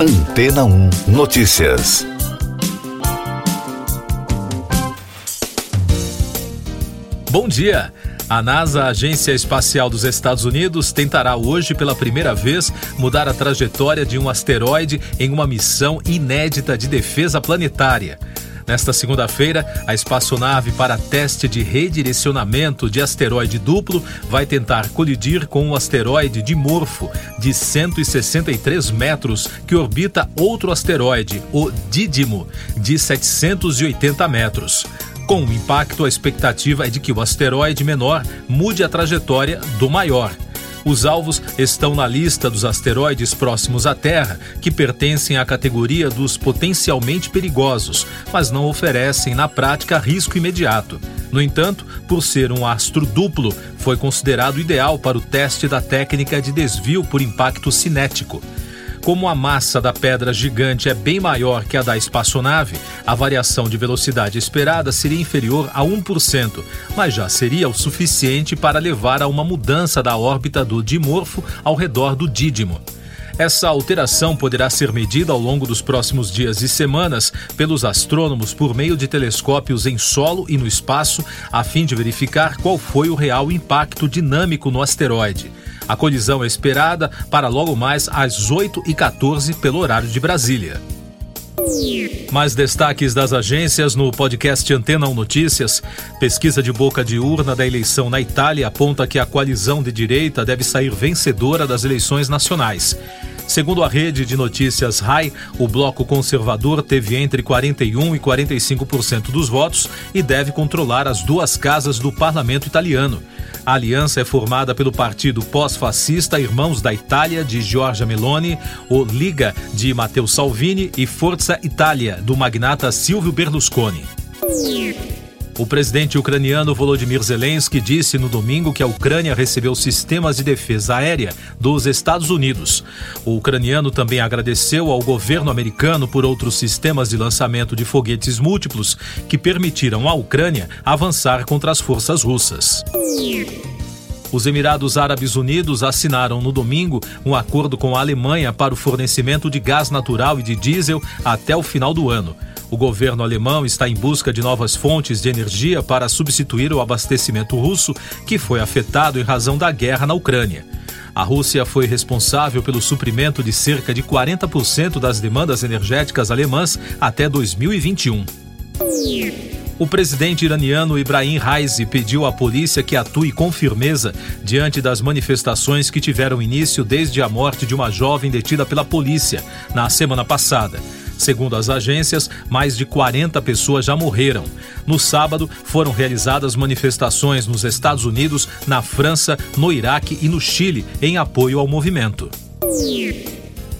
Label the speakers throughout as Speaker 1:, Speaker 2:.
Speaker 1: Antena 1 Notícias.
Speaker 2: Bom dia. A NASA, a Agência Espacial dos Estados Unidos, tentará hoje pela primeira vez mudar a trajetória de um asteroide em uma missão inédita de defesa planetária. Nesta segunda-feira, a espaçonave para teste de redirecionamento de asteroide duplo vai tentar colidir com um asteroide dimorfo de 163 metros que orbita outro asteroide, o Dídimo, de 780 metros. Com o impacto, a expectativa é de que o asteroide menor mude a trajetória do maior. Os alvos estão na lista dos asteroides próximos à Terra, que pertencem à categoria dos potencialmente perigosos, mas não oferecem na prática risco imediato. No entanto, por ser um astro duplo, foi considerado ideal para o teste da técnica de desvio por impacto cinético. Como a massa da pedra gigante é bem maior que a da espaçonave, a variação de velocidade esperada seria inferior a 1%, mas já seria o suficiente para levar a uma mudança da órbita do dimorfo ao redor do dídimo. Essa alteração poderá ser medida ao longo dos próximos dias e semanas pelos astrônomos por meio de telescópios em solo e no espaço, a fim de verificar qual foi o real impacto dinâmico no asteroide. A colisão é esperada para logo mais às 8h14 pelo horário de Brasília. Mais destaques das agências no podcast Antena 1 Notícias. Pesquisa de boca de urna da eleição na Itália aponta que a coalizão de direita deve sair vencedora das eleições nacionais. Segundo a rede de notícias RAI, o bloco conservador teve entre 41 e 45% dos votos e deve controlar as duas casas do parlamento italiano. A aliança é formada pelo partido pós-fascista Irmãos da Itália, de Giorgia Meloni, o Liga, de Matteo Salvini e Forza Italia, do magnata Silvio Berlusconi. O presidente ucraniano Volodymyr Zelensky disse no domingo que a Ucrânia recebeu sistemas de defesa aérea dos Estados Unidos. O ucraniano também agradeceu ao governo americano por outros sistemas de lançamento de foguetes múltiplos que permitiram à Ucrânia avançar contra as forças russas. Os Emirados Árabes Unidos assinaram no domingo um acordo com a Alemanha para o fornecimento de gás natural e de diesel até o final do ano. O governo alemão está em busca de novas fontes de energia para substituir o abastecimento russo, que foi afetado em razão da guerra na Ucrânia. A Rússia foi responsável pelo suprimento de cerca de 40% das demandas energéticas alemãs até 2021. O presidente iraniano Ibrahim Raisi pediu à polícia que atue com firmeza diante das manifestações que tiveram início desde a morte de uma jovem detida pela polícia na semana passada. Segundo as agências, mais de 40 pessoas já morreram. No sábado, foram realizadas manifestações nos Estados Unidos, na França, no Iraque e no Chile em apoio ao movimento.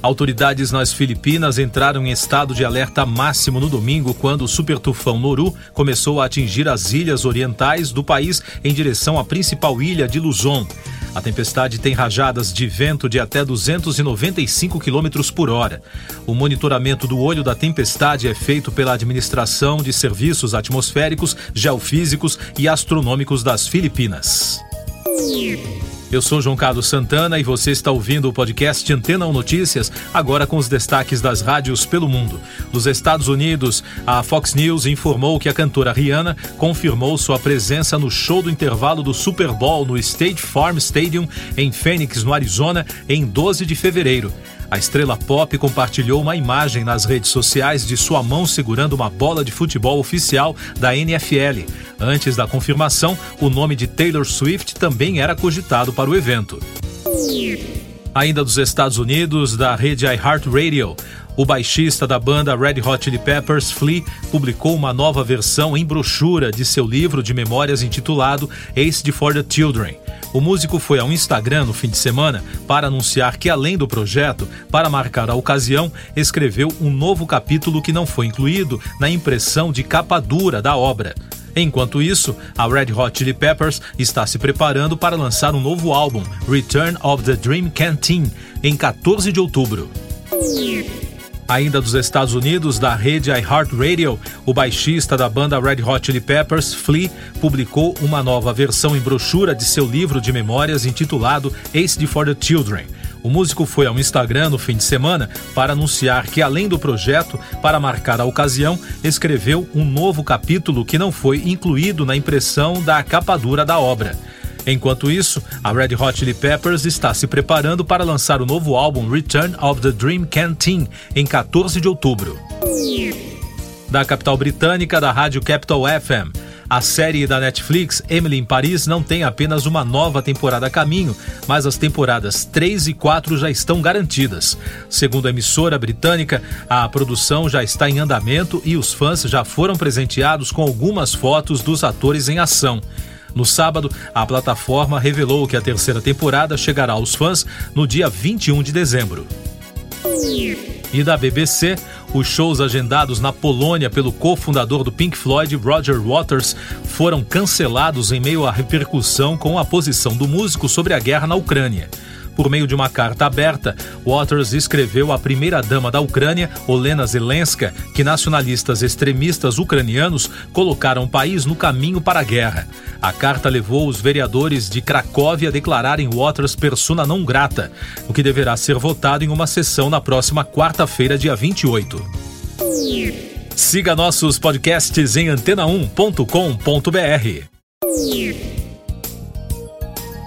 Speaker 2: Autoridades nas Filipinas entraram em estado de alerta máximo no domingo quando o supertufão Noru começou a atingir as ilhas orientais do país em direção à principal ilha de Luzon. A tempestade tem rajadas de vento de até 295 km por hora. O monitoramento do olho da tempestade é feito pela Administração de Serviços Atmosféricos, Geofísicos e Astronômicos das Filipinas. Eu sou João Carlos Santana e você está ouvindo o podcast Antena 1 Notícias, agora com os destaques das rádios pelo mundo. Nos Estados Unidos, a Fox News informou que a cantora Rihanna confirmou sua presença no show do intervalo do Super Bowl no State Farm Stadium em Phoenix, no Arizona, em 12 de fevereiro. A estrela pop compartilhou uma imagem nas redes sociais de sua mão segurando uma bola de futebol oficial da NFL. Antes da confirmação, o nome de Taylor Swift também era cogitado para o evento. Ainda dos Estados Unidos, da rede iHeartRadio, o baixista da banda Red Hot Chili Peppers, Flea, publicou uma nova versão em brochura de seu livro de memórias intitulado Ace for the Children. O músico foi ao Instagram no fim de semana para anunciar que, além do projeto, para marcar a ocasião, escreveu um novo capítulo que não foi incluído na impressão de capa dura da obra. Enquanto isso, a Red Hot Chili Peppers está se preparando para lançar um novo álbum, Return of the Dream Canteen, em 14 de outubro. Ainda dos Estados Unidos, da rede iHeartRadio, o baixista da banda Red Hot Chili Peppers, Flea, publicou uma nova versão em brochura de seu livro de memórias intitulado Ace for the Children. O músico foi ao Instagram no fim de semana para anunciar que, além do projeto, para marcar a ocasião, escreveu um novo capítulo que não foi incluído na impressão da capa dura da obra. Enquanto isso, a Red Hot Chili Peppers está se preparando para lançar o novo álbum Return of the Dream Canteen em 14 de outubro. Da capital britânica da rádio Capital FM. A série da Netflix, Emily em Paris, não tem apenas uma nova temporada a caminho, mas as temporadas 3 e 4 já estão garantidas. Segundo a emissora britânica, a produção já está em andamento e os fãs já foram presenteados com algumas fotos dos atores em ação. No sábado, a plataforma revelou que a terceira temporada chegará aos fãs no dia 21 de dezembro. E da BBC, os shows agendados na Polônia pelo cofundador do Pink Floyd, Roger Waters, foram cancelados em meio à repercussão com a posição do músico sobre a guerra na Ucrânia. Por meio de uma carta aberta, Waters escreveu à primeira-dama da Ucrânia, Olena Zelenska, que nacionalistas extremistas ucranianos colocaram o país no caminho para a guerra. A carta levou os vereadores de Cracóvia a declararem Waters persona não grata, o que deverá ser votado em uma sessão na próxima quarta-feira, dia 28. Siga nossos podcasts em antena1.com.br.